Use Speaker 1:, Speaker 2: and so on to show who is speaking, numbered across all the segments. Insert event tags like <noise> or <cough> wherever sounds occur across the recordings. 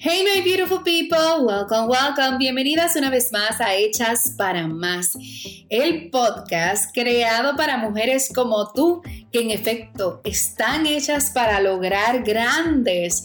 Speaker 1: Hey my beautiful people, welcome, welcome. Bienvenidas una vez más a Hechas para Más, el podcast creado para mujeres como tú, que en efecto están hechas para lograr grandes,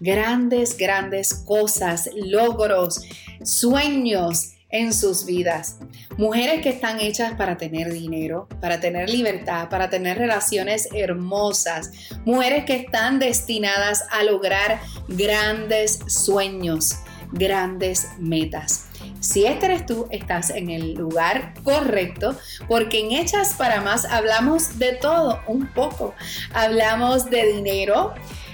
Speaker 1: grandes, grandes cosas, logros, sueños en sus vidas. Mujeres que están hechas para tener dinero, para tener libertad, para tener relaciones hermosas. Mujeres que están destinadas a lograr grandes sueños, grandes metas. Si este eres tú, estás en el lugar correcto, porque en Hechas para Más hablamos de todo, un poco. Hablamos de dinero,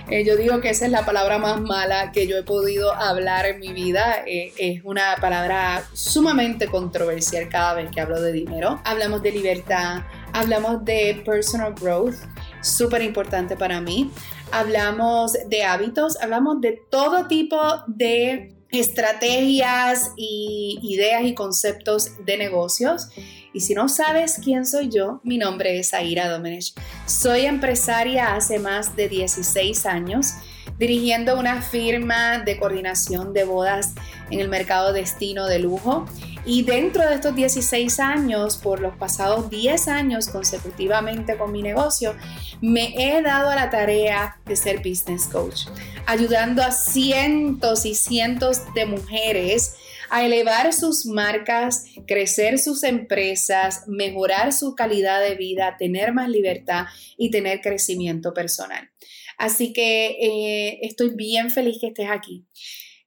Speaker 1: eh, yo digo que esa es la palabra más mala que yo he podido hablar en mi vida. Eh, es una palabra sumamente controversial cada vez que hablo de dinero. Hablamos de libertad, hablamos de personal growth, súper importante para mí. Hablamos de hábitos, hablamos de todo tipo de estrategias y ideas y conceptos de negocios. Y si no sabes quién soy yo, mi nombre es Aira Domenech. Soy empresaria hace más de 16 años, dirigiendo una firma de coordinación de bodas en el mercado destino de lujo. Y dentro de estos 16 años, por los pasados 10 años consecutivamente con mi negocio, me he dado a la tarea de ser business coach, ayudando a cientos y cientos de mujeres a elevar sus marcas, crecer sus empresas, mejorar su calidad de vida, tener más libertad y tener crecimiento personal. Así que eh, estoy bien feliz que estés aquí.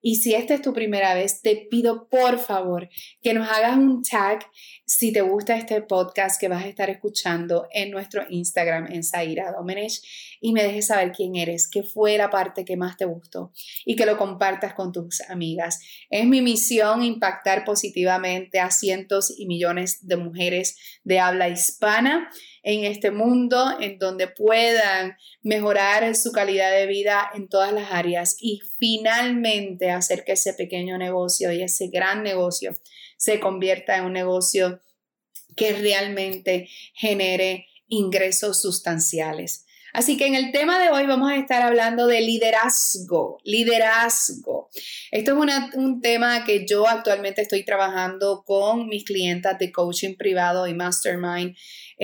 Speaker 1: Y si esta es tu primera vez, te pido por favor que nos hagas un tag si te gusta este podcast que vas a estar escuchando en nuestro Instagram en Zaira Domenech y me dejes saber quién eres, qué fue la parte que más te gustó y que lo compartas con tus amigas. Es mi misión impactar positivamente a cientos y millones de mujeres de habla hispana en este mundo en donde puedan mejorar su calidad de vida en todas las áreas y finalmente hacer que ese pequeño negocio y ese gran negocio se convierta en un negocio que realmente genere ingresos sustanciales. Así que en el tema de hoy vamos a estar hablando de liderazgo, liderazgo. Esto es un tema que yo actualmente estoy trabajando con mis clientas de coaching privado y mastermind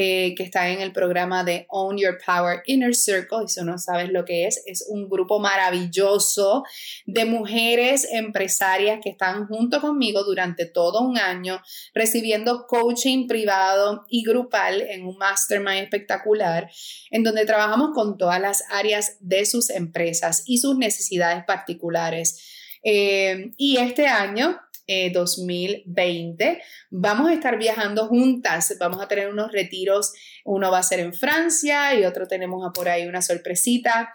Speaker 1: eh, que está en el programa de Own Your Power Inner Circle. Y si no sabes lo que es, es un grupo maravilloso de mujeres empresarias que están junto conmigo durante todo un año recibiendo coaching privado y grupal en un mastermind espectacular, en donde trabajamos con todas las áreas de sus empresas y sus necesidades particulares. Eh, y este año 2020. Eh, vamos a estar viajando juntas, vamos a tener unos retiros, uno va a ser en Francia y otro tenemos por ahí una sorpresita.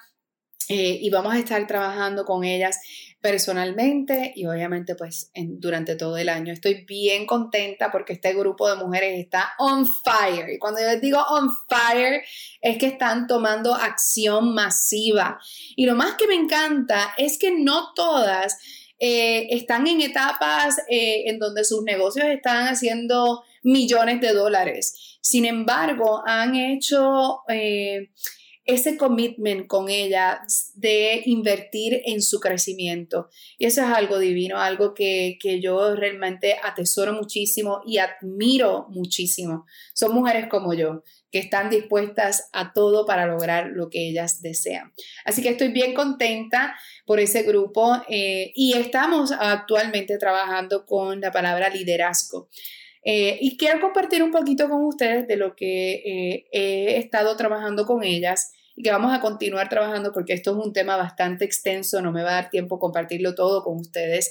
Speaker 1: Eh, y vamos a estar trabajando con ellas personalmente y obviamente pues durante todo el año. Estoy bien contenta porque este grupo de mujeres está on fire. Y cuando yo les digo on fire es que están tomando acción masiva. Y lo más que me encanta es que no todas eh, están en etapas eh, en donde sus negocios están haciendo millones de dólares. Sin embargo, han hecho eh, ese commitment con ella de invertir en su crecimiento. Y eso es algo divino, algo que, que yo realmente atesoro muchísimo y admiro muchísimo. Son mujeres como yo, que están dispuestas a todo para lograr lo que ellas desean. Así que estoy bien contenta por ese grupo eh, y estamos actualmente trabajando con la palabra liderazgo. Eh, y quiero compartir un poquito con ustedes de lo que eh, he estado trabajando con ellas y que vamos a continuar trabajando porque esto es un tema bastante extenso, no me va a dar tiempo compartirlo todo con ustedes.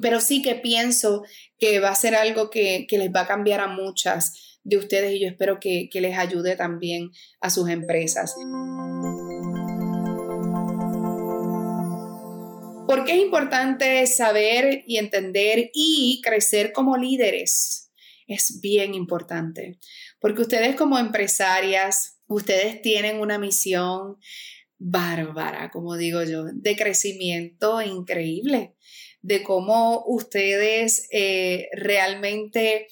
Speaker 1: pero sí que pienso que va a ser algo que, que les va a cambiar a muchas de ustedes y yo espero que, les ayude también a sus empresas. ¿Por qué es importante saber y entender y crecer como líderes? Es bien importante, porque ustedes como empresarias, ustedes tienen una misión bárbara, como digo yo, de crecimiento increíble, de cómo ustedes eh, realmente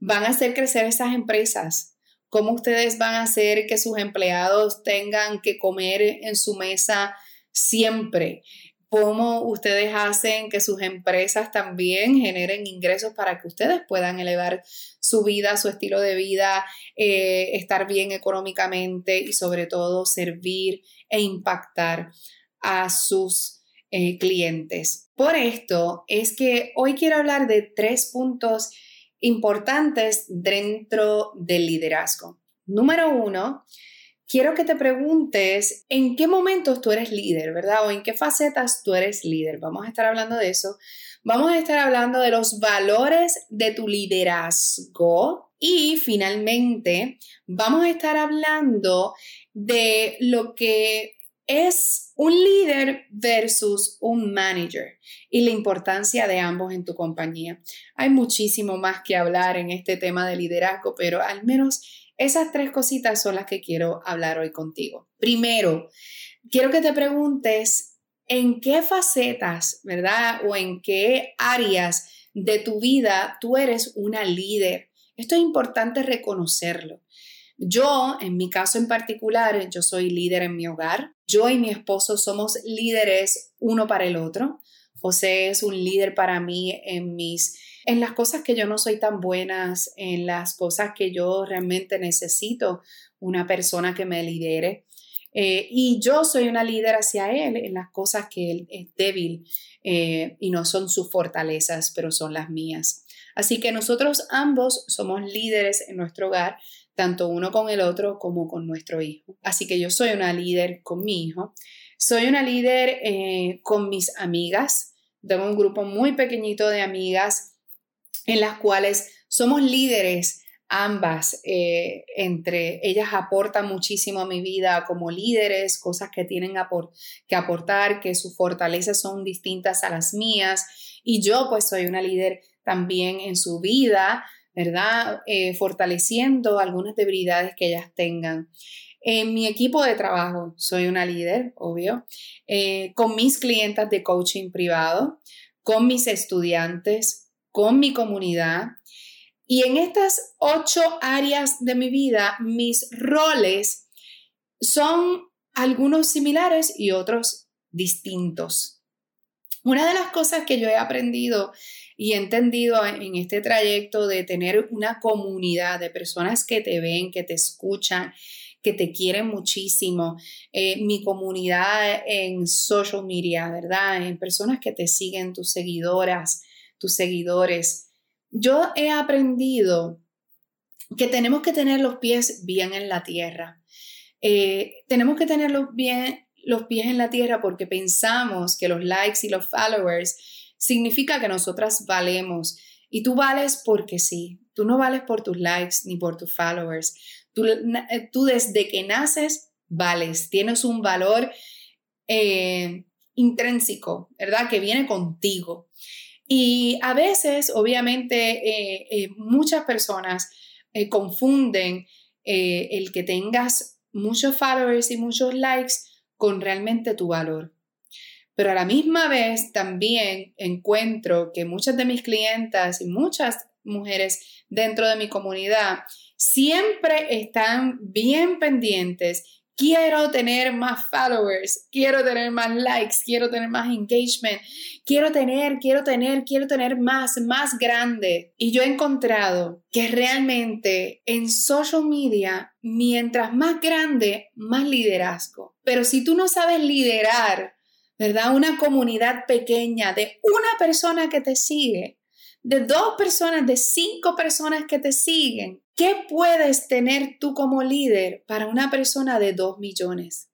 Speaker 1: van a hacer crecer esas empresas? ¿Cómo ustedes van a hacer que sus empleados tengan que comer en su mesa siempre? cómo ustedes hacen que sus empresas también generen ingresos para que ustedes puedan elevar su vida, su estilo de vida, eh, estar bien económicamente y sobre todo servir e impactar a sus eh, clientes. Por esto es que hoy quiero hablar de tres puntos importantes dentro del liderazgo. Número uno, quiero que te preguntes en qué momentos tú eres líder, ¿verdad? O en qué facetas tú eres líder. Vamos a estar hablando de eso. Vamos a estar hablando de los valores de tu liderazgo. Y finalmente, vamos a estar hablando de lo que es un líder versus un manager y la importancia de ambos en tu compañía. Hay muchísimo más que hablar en este tema de liderazgo, pero al menos esas tres cositas son las que quiero hablar hoy contigo. Primero, quiero que te preguntes en qué facetas, ¿verdad? O en qué áreas de tu vida tú eres una líder. Esto es importante reconocerlo. Yo, en mi caso en particular, yo soy líder en mi hogar. Yo y mi esposo somos líderes uno para el otro. José es un líder para mí en mis en las cosas que yo no soy tan buenas, en las cosas que yo realmente necesito una persona que me lidere. Eh, y yo soy una líder hacia él en las cosas que él es débil eh, y no son sus fortalezas, pero son las mías. Así que nosotros ambos somos líderes en nuestro hogar, tanto uno con el otro como con nuestro hijo. Así que yo soy una líder con mi hijo. Soy una líder eh, con mis amigas. Tengo un grupo muy pequeñito de amigas en las cuales somos líderes ambas, eh, entre ellas aportan muchísimo a mi vida como líderes, cosas que tienen que aportar, que sus fortalezas son distintas a las mías y yo pues soy una líder también en su vida, ¿verdad? Eh, fortaleciendo algunas debilidades que ellas tengan. En mi equipo de trabajo soy una líder, obvio, eh, con mis clientas de coaching privado, con mis estudiantes, con mi comunidad. Y en estas ocho áreas de mi vida, mis roles son algunos similares y otros distintos. Una de las cosas que yo he aprendido y he entendido en este trayecto de tener una comunidad de personas que te ven, que te escuchan, que te quieren muchísimo, eh, mi comunidad en social media, ¿verdad? En personas que te siguen, tus seguidoras, tus seguidores. Yo he aprendido que tenemos que tener los pies bien en la tierra. Eh, tenemos que tener los, bien, los pies en la tierra porque pensamos que los likes y los followers significa que nosotras valemos. Y tú vales porque sí. Tú no vales por tus likes ni por tus followers. Tú, eh, tú desde que naces vales. Tienes un valor eh, intrínseco, ¿verdad? Que viene contigo. Y a veces, obviamente, eh, muchas personas confunden el que tengas muchos followers y muchos likes con realmente tu valor. Pero a la misma vez también encuentro que muchas de mis clientas y muchas mujeres dentro de mi comunidad siempre están bien pendientes quiero tener más followers, quiero tener más likes, quiero tener más engagement, quiero tener, quiero tener, quiero tener más, más grande. Y yo he encontrado que realmente en social media, mientras más grande, más liderazgo. Pero si tú no sabes liderar, ¿verdad? Una comunidad pequeña de una persona que te sigue, de dos personas, de cinco personas que te siguen, ¿qué puedes tener tú como líder para una persona de dos millones?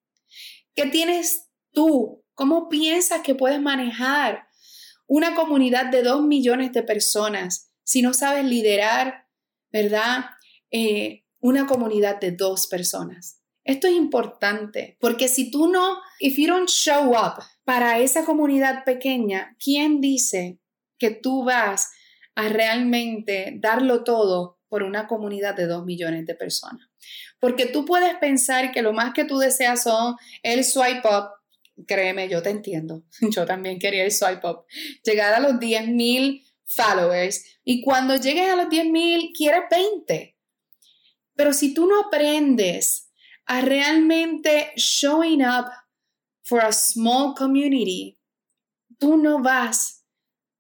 Speaker 1: ¿Qué tienes tú? ¿Cómo piensas que puedes manejar una comunidad de dos millones de personas si no sabes liderar, verdad? Eh, una comunidad de dos personas. Esto es importante porque si tú no, if you don't show up para esa comunidad pequeña, ¿quién dice que tú vas a realmente darlo todo por una comunidad de dos millones de personas. Porque tú puedes pensar que lo más que tú deseas son el swipe up. Créeme, yo te entiendo. <laughs> Yo también quería el swipe up. Llegar a los 10.000 followers y cuando llegues a los 10.000 quieres 20. Pero si tú no aprendes a realmente showing up for a small community, tú no vas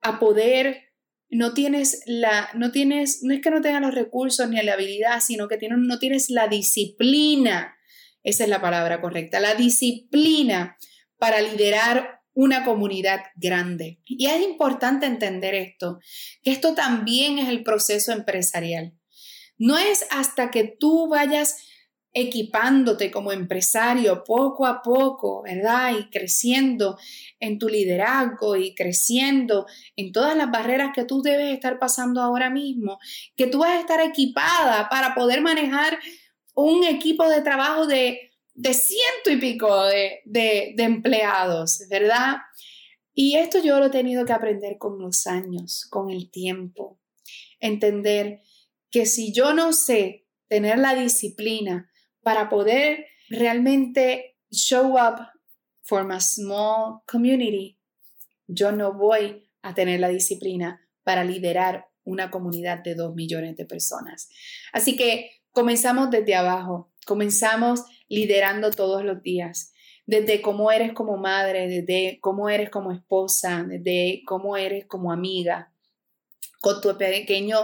Speaker 1: a poder no tienes la, no tienes, no es que no tengas los recursos ni la habilidad, sino que tienes, no tienes la disciplina, esa es la palabra correcta, la disciplina para liderar una comunidad grande. Y es importante entender esto, que esto también es el proceso empresarial. No es hasta que tú vayas equipándote como empresario poco a poco, ¿verdad? Y creciendo en tu liderazgo y creciendo en todas las barreras que tú debes estar pasando ahora mismo, que tú vas a estar equipada para poder manejar un equipo de trabajo de, de ciento y pico de, de, de empleados, ¿verdad? Y esto yo lo he tenido que aprender con los años, con el tiempo. Entender que si yo no sé tener la disciplina, para poder realmente show up for my small community, yo no voy a tener la disciplina para liderar una comunidad de dos millones de personas. Así que comenzamos desde abajo, comenzamos liderando todos los días, desde cómo eres como madre, desde cómo eres como esposa, desde cómo eres como amiga, con tu pequeño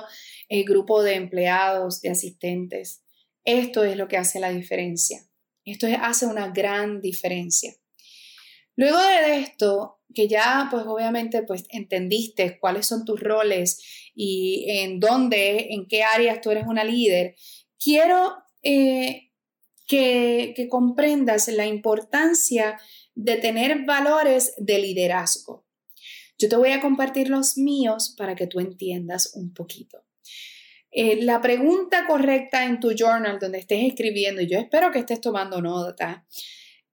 Speaker 1: eh, grupo de empleados, de asistentes, esto es lo que hace la diferencia. Esto hace una gran diferencia. Luego de esto, que ya pues obviamente pues entendiste cuáles son tus roles y en dónde, en qué áreas tú eres una líder, quiero eh, que, que comprendas la importancia de tener valores de liderazgo. Yo te voy a compartir los míos para que tú entiendas un poquito. Eh, la pregunta correcta en tu journal donde estés escribiendo, y yo espero que estés tomando nota,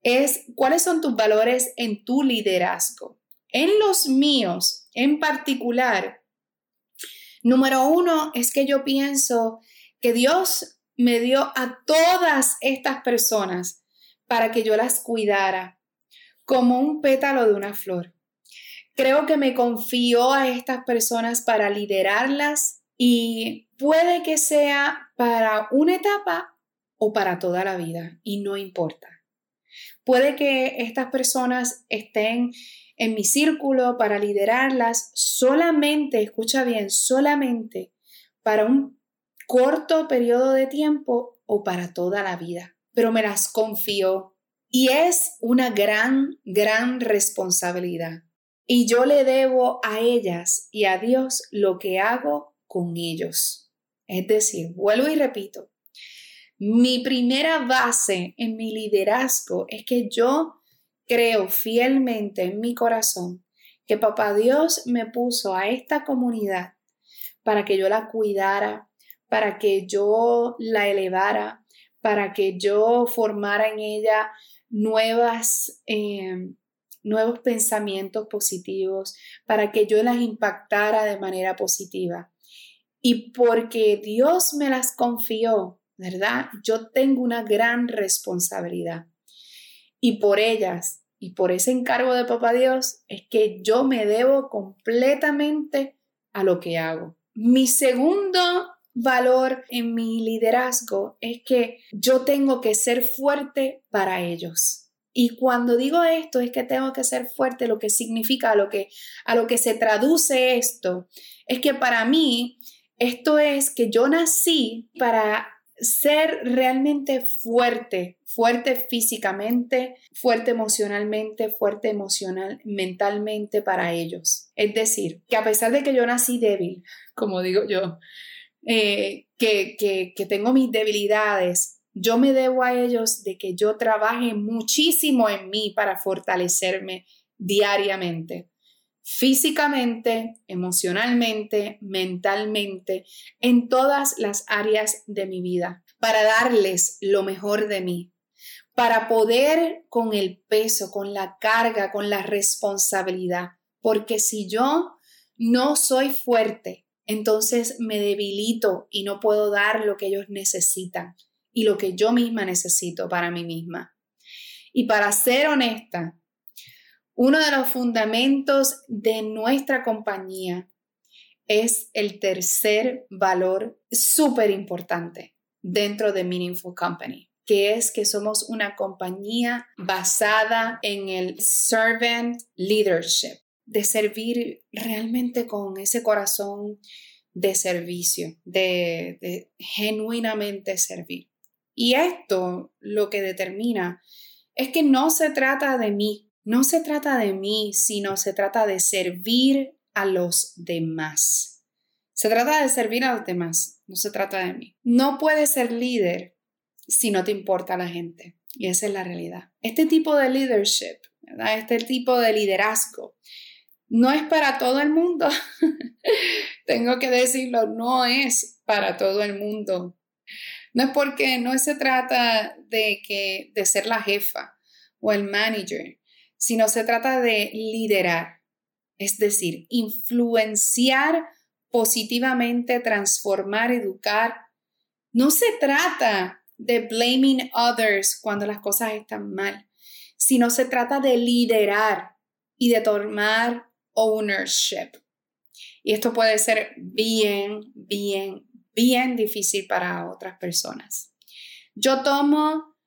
Speaker 1: es cuáles son tus valores en tu liderazgo. En los míos, en particular, número uno es que yo pienso que Dios me dio a todas estas personas para que yo las cuidara como un pétalo de una flor. Creo que me confió a estas personas para liderarlas y puede que sea para una etapa o para toda la vida y no importa. Puede que estas personas estén en mi círculo para liderarlas solamente, escucha bien, solamente para un corto periodo de tiempo o para toda la vida, pero me las confío y es una gran, gran responsabilidad. Y yo le debo a ellas y a Dios lo que hago con ellos. Es decir, vuelvo y repito, mi primera base en mi liderazgo es que yo creo fielmente en mi corazón que Papá Dios me puso a esta comunidad para que yo la cuidara, para que yo la elevara, para que yo formara en ella nuevas, eh, nuevos pensamientos positivos, para que yo las impactara de manera positiva. Y porque Dios me las confió, ¿verdad? Yo tengo una gran responsabilidad. Y por ellas y por ese encargo de Papá Dios es que yo me debo completamente a lo que hago. Mi segundo valor en mi liderazgo es que yo tengo que ser fuerte para ellos. Y cuando digo esto es que tengo que ser fuerte, lo que significa, a lo que, a lo que se traduce esto, es que para mí esto es que yo nací para ser realmente fuerte, fuerte físicamente, fuerte emocionalmente, fuerte emocional, mentalmente para ellos. Es decir, que a pesar de que yo nací débil, como digo yo, eh, que, que, que tengo mis debilidades, yo me debo a ellos de que yo trabaje muchísimo en mí para fortalecerme diariamente físicamente, emocionalmente, mentalmente, en todas las áreas de mi vida, para darles lo mejor de mí, para poder con el peso, con la carga, con la responsabilidad. Porque si yo no soy fuerte, entonces me debilito y no puedo dar lo que ellos necesitan y lo que yo misma necesito para mí misma. Y para ser honesta, uno de los fundamentos de nuestra compañía es el tercer valor súper importante dentro de Meaningful Company, que es que somos una compañía basada en el servant leadership. de servir realmente con ese corazón de servicio, de, de genuinamente servir. Y esto lo que determina es que no se trata de mí, no se trata de mí, sino se trata de servir a los demás. Se trata de servir a los demás, no se trata de mí. No puedes ser líder si no te importa la gente. Y esa es la realidad. Este tipo de leadership, este tipo de liderazgo, no es para todo el mundo. <laughs> Tengo que decirlo, no es para todo el mundo. No es porque no se trata de, que, de ser la jefa o el manager, sino se trata de liderar, es decir, influenciar positivamente, transformar, educar. No se trata de blaming others cuando las cosas están mal, sino se trata de liderar y de tomar ownership. Y esto puede ser bien, bien, bien difícil para otras personas. Yo tomo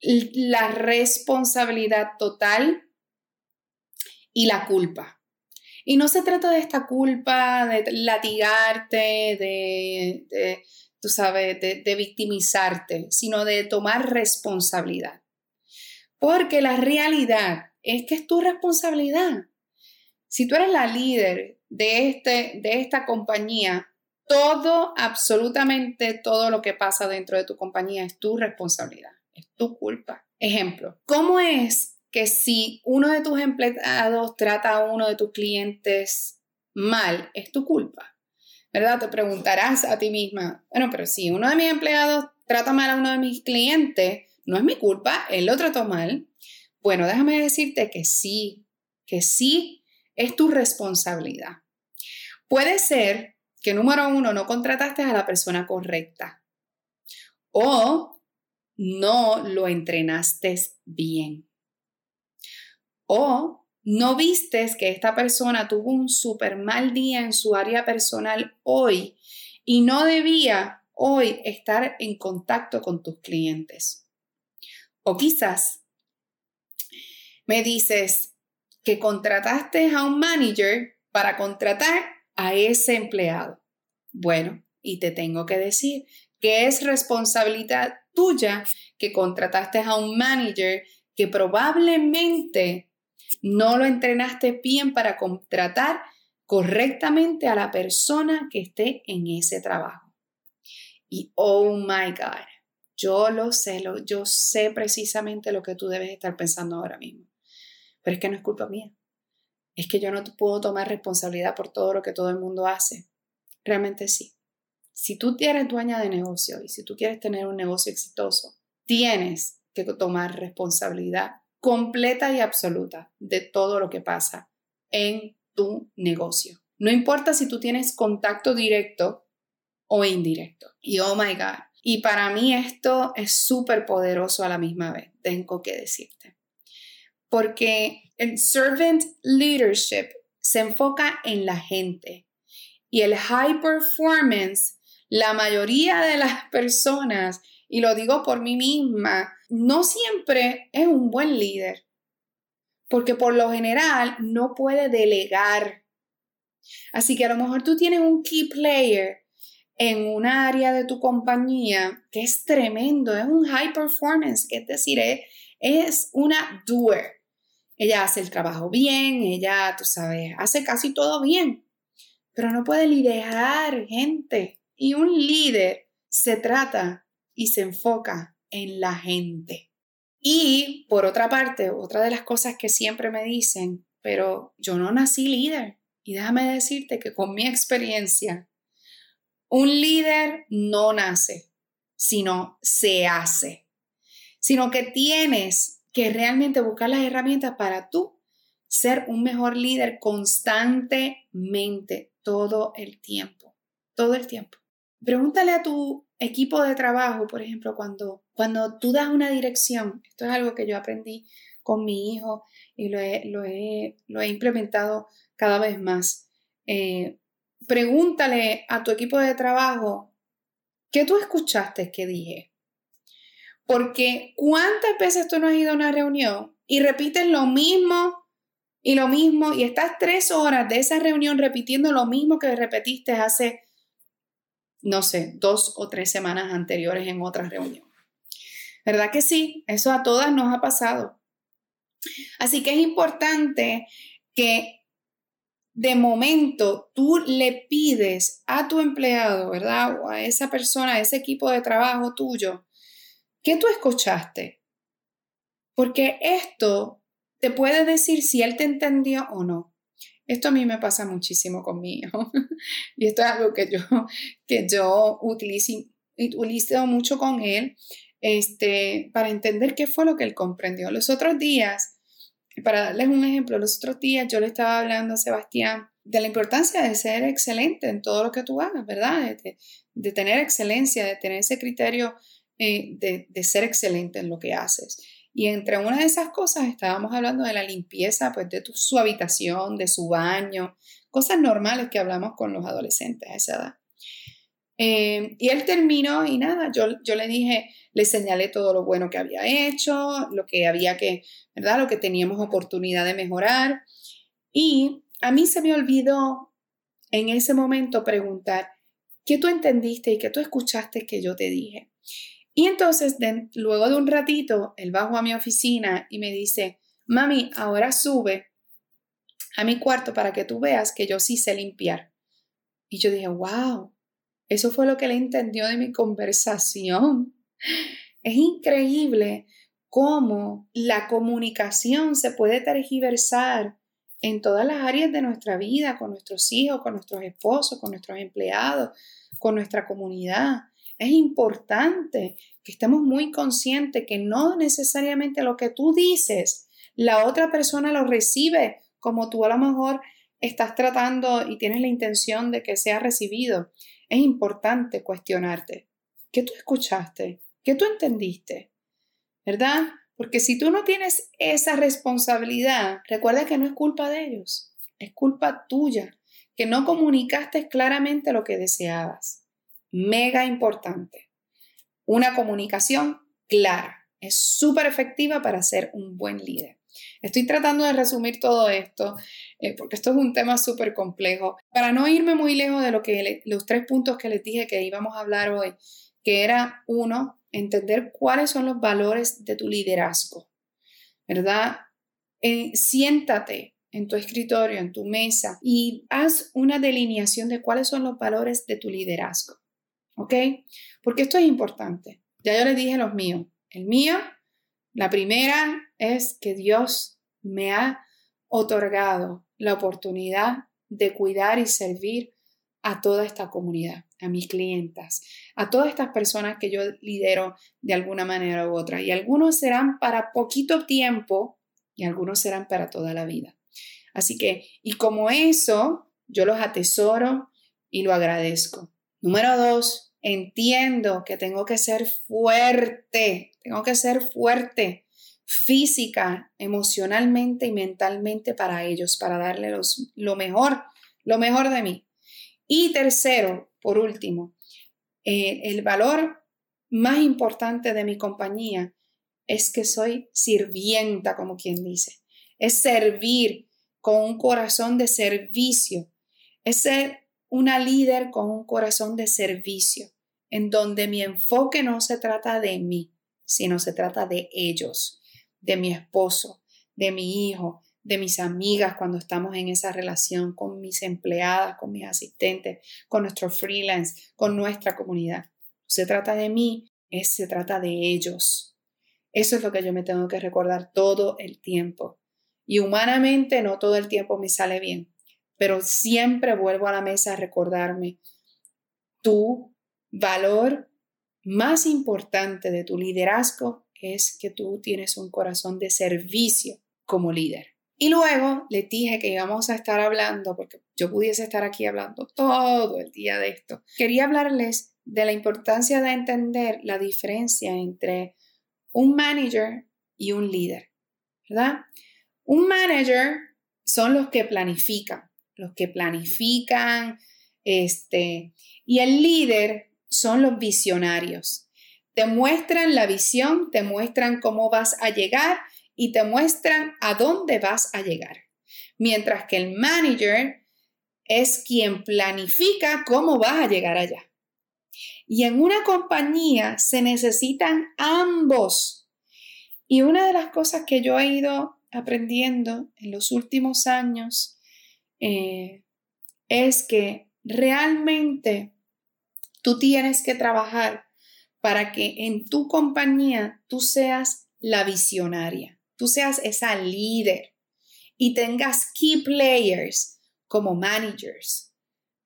Speaker 1: la responsabilidad total y la culpa. Y no se trata de esta culpa, de latigarte, de, tú sabes, de, de victimizarte, sino de tomar responsabilidad. Porque la realidad es que es tu responsabilidad. Si tú eres la líder de, este, de esta compañía, todo, absolutamente todo lo que pasa dentro de tu compañía es tu responsabilidad, es tu culpa. Ejemplo, ¿cómo es que si uno de tus empleados trata a uno de tus clientes mal, es tu culpa? ¿Verdad? Te preguntarás a ti misma, bueno, pero si uno de mis empleados trata mal a uno de mis clientes, no es mi culpa, él lo trató mal. Bueno, déjame decirte que sí, que sí es tu responsabilidad. Puede ser que número uno, no contrataste a la persona correcta o no lo entrenaste bien o no vistes que esta persona tuvo un súper mal día en su área personal hoy y no debía hoy estar en contacto con tus clientes. O quizás me dices que contrataste a un manager para contratar a ese empleado. Bueno, y te tengo que decir que es responsabilidad tuya que contrataste a un manager que probablemente no lo entrenaste bien para contratar correctamente a la persona que esté en ese trabajo. Y oh my God, yo lo sé, lo, yo sé precisamente lo que tú debes estar pensando ahora mismo. Pero es que no es culpa mía es que yo no puedo tomar responsabilidad por todo lo que todo el mundo hace. Realmente sí. Si tú eres dueña de negocio y si tú quieres tener un negocio exitoso, tienes que tomar responsabilidad completa y absoluta de todo lo que pasa en tu negocio. No importa si tú tienes contacto directo o indirecto. Y oh my God. Y para mí esto es súper poderoso a la misma vez, tengo que decirte. Porque el servant leadership se enfoca en la gente y el high performance, la mayoría de las personas, y lo digo por mí misma, no siempre es un buen líder, porque por lo general no puede delegar. Así que a lo mejor tú tienes un key player en un área de tu compañía que es tremendo, es un high performance, es decir, es, una doer ella hace el trabajo bien, ella, tú sabes, hace casi todo bien, pero no puede liderar gente. Y un líder se trata y se enfoca en la gente. Y por otra parte, otra de las cosas que siempre me dicen, pero yo no nací líder. Y déjame decirte que con mi experiencia, un líder no nace, sino se hace. Sino que tienes que realmente buscar las herramientas para tú ser un mejor líder constantemente, todo el tiempo, todo el tiempo. Pregúntale a tu equipo de trabajo, por ejemplo, cuando, cuando tú das una dirección, esto es algo que yo aprendí con mi hijo y lo he, lo he, lo he implementado cada vez más. Eh, pregúntale a tu equipo de trabajo, ¿qué tú escuchaste que dije? Porque ¿cuántas veces tú no has ido a una reunión y repites lo mismo Y lo mismo, y estás tres horas de esa reunión repitiendo lo mismo que repetiste hace, no sé, dos o tres semanas anteriores en otra reunión. ¿Verdad que sí? Eso a todas nos ha pasado. Así que es importante que de momento tú le pides a tu empleado, ¿verdad? O a esa persona, a ese equipo de trabajo tuyo, ¿qué tú escuchaste? Porque esto te puede decir si él te entendió o no. Esto a mí me pasa muchísimo conmigo. <laughs> y esto es algo que yo, <laughs> que yo utilizo, mucho con él este, para entender qué fue lo que él comprendió. Los otros días, para darles un ejemplo, los otros días yo le estaba hablando a Sebastián de la importancia de ser excelente en todo lo que tú hagas, ¿verdad? De, tener excelencia, de tener ese criterio eh, de, de, ser excelente en lo que haces. Y entre una de esas cosas estábamos hablando de la limpieza, pues de su habitación, de su baño, cosas normales que hablamos con los adolescentes a esa edad. Eh, y él terminó y nada, yo, yo le dije, le señalé todo lo bueno que había hecho, lo que había que, ¿verdad? Lo que teníamos oportunidad de mejorar. Y a mí se me olvidó en ese momento preguntar, ¿qué tú entendiste y qué tú escuchaste que yo te dije? Y entonces, luego de un ratito, él bajó a mi oficina y me dice, mami, ahora sube a mi cuarto para que tú veas que yo sí sé limpiar. Y yo dije, wow, eso fue lo que él entendió de mi conversación. Es increíble cómo la comunicación se puede tergiversar en todas las áreas de nuestra vida, con nuestros hijos, con nuestros esposos, con nuestros empleados, con nuestra comunidad. Es importante que estemos muy conscientes que no necesariamente lo que tú dices, la otra persona lo recibe como tú a lo mejor estás tratando y tienes la intención de que sea recibido. Es importante cuestionarte. ¿Qué tú escuchaste? ¿Qué tú entendiste? ¿Verdad? Porque si tú no tienes esa responsabilidad, recuerda que no es culpa de ellos, es culpa tuya, que no comunicaste claramente lo que deseabas. Mega importante. Una comunicación clara. Es súper efectiva para ser un buen líder. Estoy tratando de resumir todo esto eh, porque esto es un tema súper complejo. Para no irme muy lejos de lo que los tres puntos que les dije que íbamos a hablar hoy, que era uno, entender cuáles son los valores de tu liderazgo, ¿verdad? Eh, siéntate en tu escritorio, en tu mesa y haz una delineación de cuáles son los valores de tu liderazgo, ¿ok? Porque esto es importante. Ya yo les dije los míos. El mío, la primera es que Dios me ha otorgado la oportunidad de cuidar y servir a toda esta comunidad a mis clientas, a todas estas personas que yo lidero de alguna manera u otra. Y algunos serán para poquito tiempo y algunos serán para toda la vida. Así que, y como eso, yo los atesoro y lo agradezco. Número dos, entiendo que tengo que ser fuerte, tengo que ser fuerte física, emocionalmente y mentalmente para ellos, para darles lo mejor, lo mejor de mí. Y tercero, por último, eh, el valor más importante de mi compañía es que soy sirvienta, como quien dice. Es servir con un corazón de servicio. Es ser una líder con un corazón de servicio, en donde mi enfoque no se trata de mí, sino se trata de ellos, de mi esposo, de mi hijo, de mis amigas cuando estamos en esa relación, con mis empleadas, con mis asistentes, con nuestro freelance, con nuestra comunidad. Se trata de mí, es, se trata de ellos. Eso es lo que yo me tengo que recordar todo el tiempo. Y humanamente no todo el tiempo me sale bien, pero siempre vuelvo a la mesa a recordarme tu valor más importante de tu liderazgo es que tú tienes un corazón de servicio como líder. Y luego les dije que íbamos a estar hablando, porque yo pudiese estar aquí hablando todo el día de esto. Quería hablarles de la importancia de entender la diferencia entre un manager y un líder, ¿verdad? Un manager son los que planifican, los que planifican, este, y el líder son los visionarios. Te muestran la visión, te muestran cómo vas a llegar y te muestran a dónde vas a llegar. mientras que el manager es quien planifica cómo vas a llegar allá. Y en una compañía se necesitan ambos. Y una de las cosas que yo he ido aprendiendo en los últimos años eh, es que realmente tú tienes que trabajar para que en tu compañía tú seas la visionaria, tú seas esa líder y tengas key players como managers,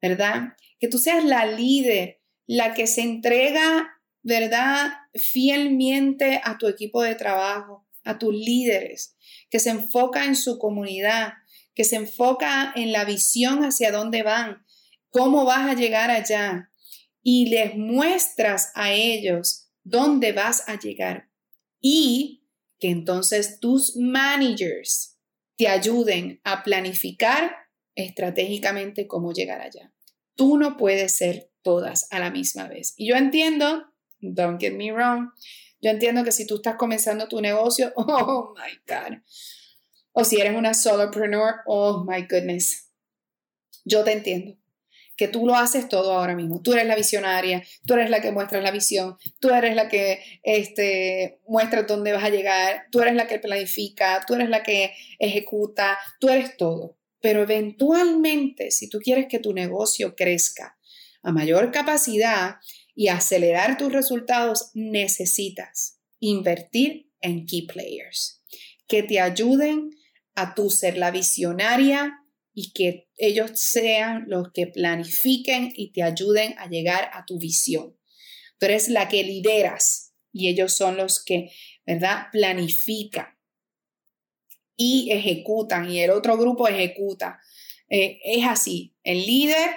Speaker 1: ¿verdad? Que tú seas la líder, la que se entrega, ¿verdad? Fielmente a tu equipo de trabajo, a tus líderes, que se enfoca en su comunidad, que se enfoca en la visión hacia dónde van, cómo vas a llegar allá y les muestras a ellos dónde vas a llegar y que entonces tus managers te ayuden a planificar estratégicamente cómo llegar allá. Tú no puedes ser todas a la misma vez. Y yo entiendo, don't get me wrong, yo entiendo que si tú estás comenzando tu negocio, <laughs> oh my God, o si eres una solopreneur, oh my goodness, yo te entiendo que tú lo haces todo ahora mismo. Tú eres la visionaria, tú eres la que muestra la visión, tú eres la que este, muestra dónde vas a llegar, tú eres la que planifica, tú eres la que ejecuta, tú eres todo. Pero eventualmente, si tú quieres que tu negocio crezca a mayor capacidad y acelerar tus resultados, necesitas invertir en key players que te ayuden a tú ser la visionaria y que ellos sean los que planifiquen y te ayuden a llegar a tu visión. Tú eres la que lideras y ellos son los que, ¿verdad? Planifican y ejecutan y el otro grupo ejecuta. Eh, es así, el líder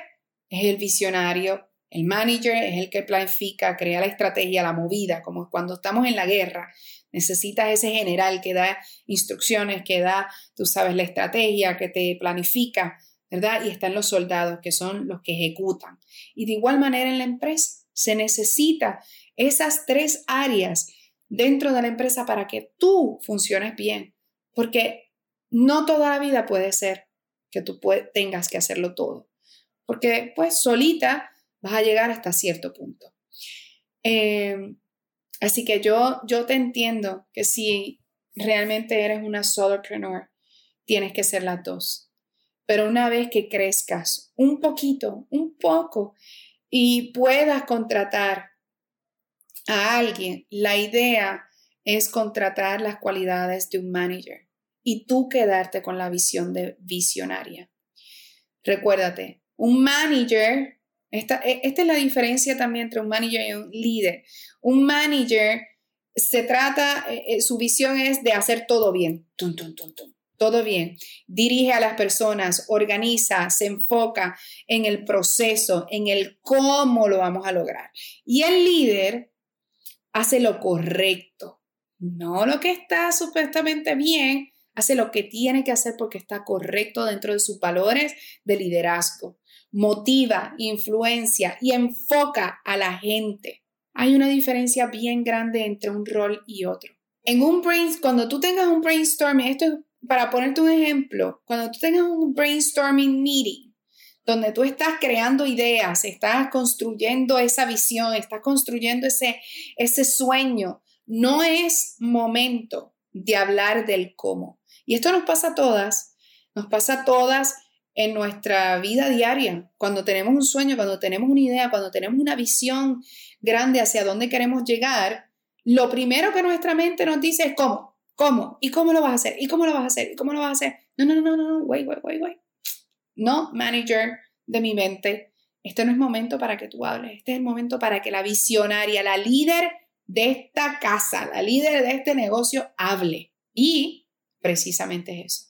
Speaker 1: es el visionario, el manager es el que planifica, crea la estrategia, la movida, como cuando estamos en la guerra. Necesitas ese general que da instrucciones, que da, tú sabes, la estrategia, que te planifica, ¿verdad? Y están los soldados, que son los que ejecutan. Y de igual manera en la empresa, se necesita esas tres áreas dentro de la empresa para que tú funciones bien. Porque no toda la vida puede ser que tú tengas que hacerlo todo. Porque pues solita vas a llegar hasta cierto punto. Em, así que yo, yo te entiendo que si realmente eres una solopreneur, tienes que ser las dos. Pero una vez que crezcas un poquito, un poco, y puedas contratar a alguien, la idea es contratar las cualidades de un manager y tú quedarte con la visión de visionaria. Recuérdate, un manager, esta, e, esta es la diferencia también entre un manager y un líder. Un manager se trata, eh, eh, su visión es de hacer todo bien, todo bien. Dirige a las personas, organiza, se enfoca en el proceso, en el cómo lo vamos a lograr. Y el líder hace lo correcto, no lo que está supuestamente bien, hace lo que tiene que hacer porque está correcto dentro de sus valores de liderazgo. Motiva, influencia y enfoca a la gente. Hay una diferencia bien grande entre un rol y otro. En un brain, cuando tú tengas un brainstorming, esto es para ponerte un ejemplo, cuando tú tengas un brainstorming meeting, donde tú estás creando ideas, estás construyendo esa visión, estás construyendo ese, ese sueño, no es momento de hablar del cómo. Y esto nos pasa a todas, nos pasa a todas en nuestra vida diaria, cuando tenemos un sueño, cuando tenemos una idea, cuando tenemos una visión grande hacia dónde queremos llegar, lo primero que nuestra mente nos dice es cómo, cómo, y cómo lo vas a hacer, y cómo lo vas a hacer, y cómo lo vas a hacer. No, no, no, no, no, wait, wait, wait, wait. No, manager de mi mente, este no es momento para que tú hables, este es el momento para que la visionaria, la líder de esta casa, la líder de este negocio hable. Y precisamente eso.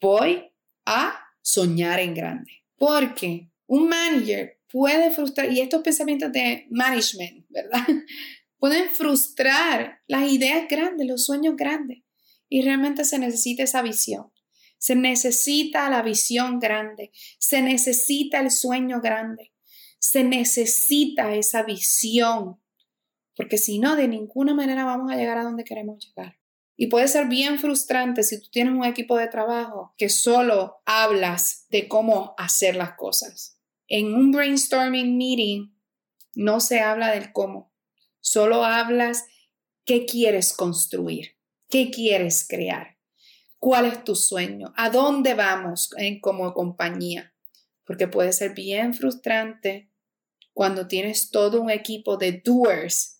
Speaker 1: Voy a soñar en grande. Porque un manager puede frustrar, y estos pensamientos de management, ¿verdad? <laughs> Pueden frustrar las ideas grandes, los sueños grandes. Y realmente se necesita esa visión. Se necesita la visión grande. Se necesita el sueño grande. Se necesita esa visión. Porque si no, de ninguna manera vamos a llegar a donde queremos llegar. Y puede ser bien frustrante si tú tienes un equipo de trabajo que solo hablas de cómo hacer las cosas. En un brainstorming meeting no se habla del cómo, solo hablas qué quieres construir, qué quieres crear, cuál es tu sueño, a dónde vamos en, como compañía, porque puede ser bien frustrante cuando tienes todo un equipo de doers,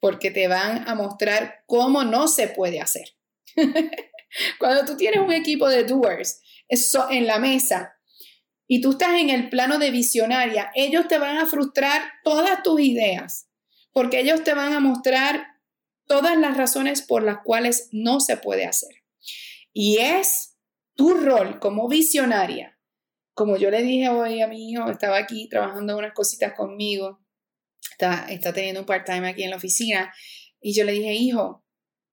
Speaker 1: porque te van a mostrar cómo no se puede hacer. <laughs> cuando tú tienes un equipo de doers eso en la mesa y tú estás en el plano de visionaria, ellos te van a frustrar todas tus ideas, porque ellos te van a mostrar todas las razones por las cuales no se puede hacer. Y es tu rol como visionaria. Como yo le dije hoy a mi hijo, estaba aquí trabajando unas cositas conmigo, está, está teniendo un part-time aquí en la oficina, y yo le dije, hijo,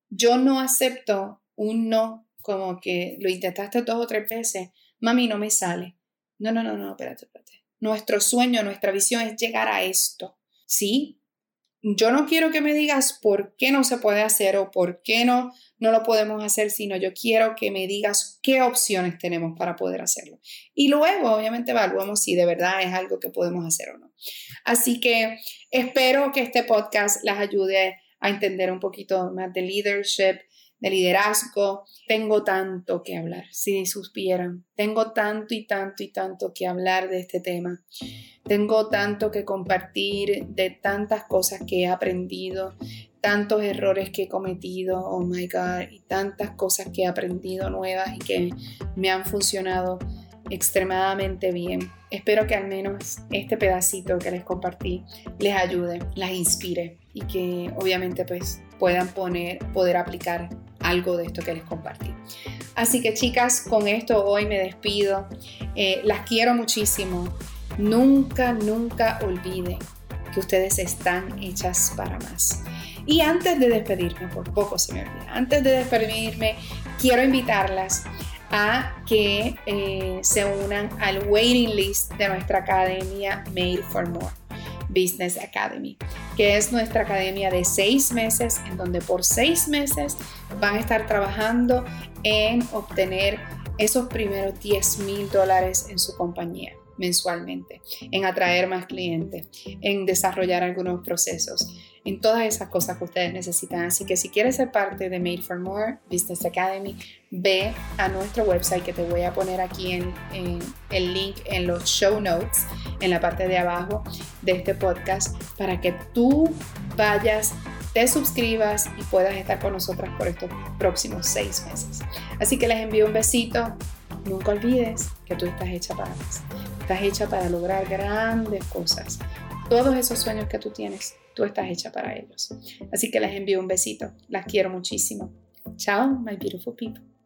Speaker 1: yo no acepto un no como que lo intentaste dos o tres veces, mami, no me sale. No, no, no, no, espérate, espérate. Nuestro sueño, nuestra visión es llegar a esto. ¿Sí? Yo no quiero que me digas por qué no se puede hacer o por qué no, no lo podemos hacer, sino yo quiero que me digas qué opciones tenemos para poder hacerlo. Y luego, obviamente, evaluamos si de verdad es algo que podemos hacer o no. Así que espero que este podcast las ayude a entender un poquito más de leadership, de liderazgo. Tengo tanto que hablar, si supieran. Tengo tanto y tanto y tanto que hablar de este tema. Tengo tanto que compartir de tantas cosas que he aprendido, tantos errores que he cometido, oh my God, y tantas cosas que he aprendido nuevas y que me han funcionado extremadamente bien. Espero que al menos este pedacito que les compartí les ayude, las inspire y que obviamente pues puedan poner, poder aplicar algo de esto que les compartí. Así que chicas, con esto hoy me despido. Eh, las quiero muchísimo. Nunca, nunca olviden que ustedes están hechas para más. Y antes de despedirme, por poco se me olvida, antes de despedirme, quiero invitarlas a que eh, se unan al waiting list de nuestra academia Made for More. Business Academy, que es nuestra academia de seis meses, en donde por seis meses van a estar trabajando en obtener esos primeros 10 mil dólares en su compañía mensualmente, en atraer más clientes, en desarrollar algunos procesos, en todas esas cosas que ustedes necesitan. Así que si quieres ser parte de Made for More Business Academy, ve a nuestro website que te voy a poner aquí en, el link en los show notes, en la parte de abajo de este podcast, para que tú vayas te suscribas y puedas estar con nosotras por estos próximos seis meses. Así que les envío un besito. Nunca olvides que tú estás hecha para más. Estás hecha para lograr grandes cosas. Todos esos sueños que tú tienes, tú estás hecha para ellos. Así que les envío un besito. Las quiero muchísimo. Chao, my beautiful people.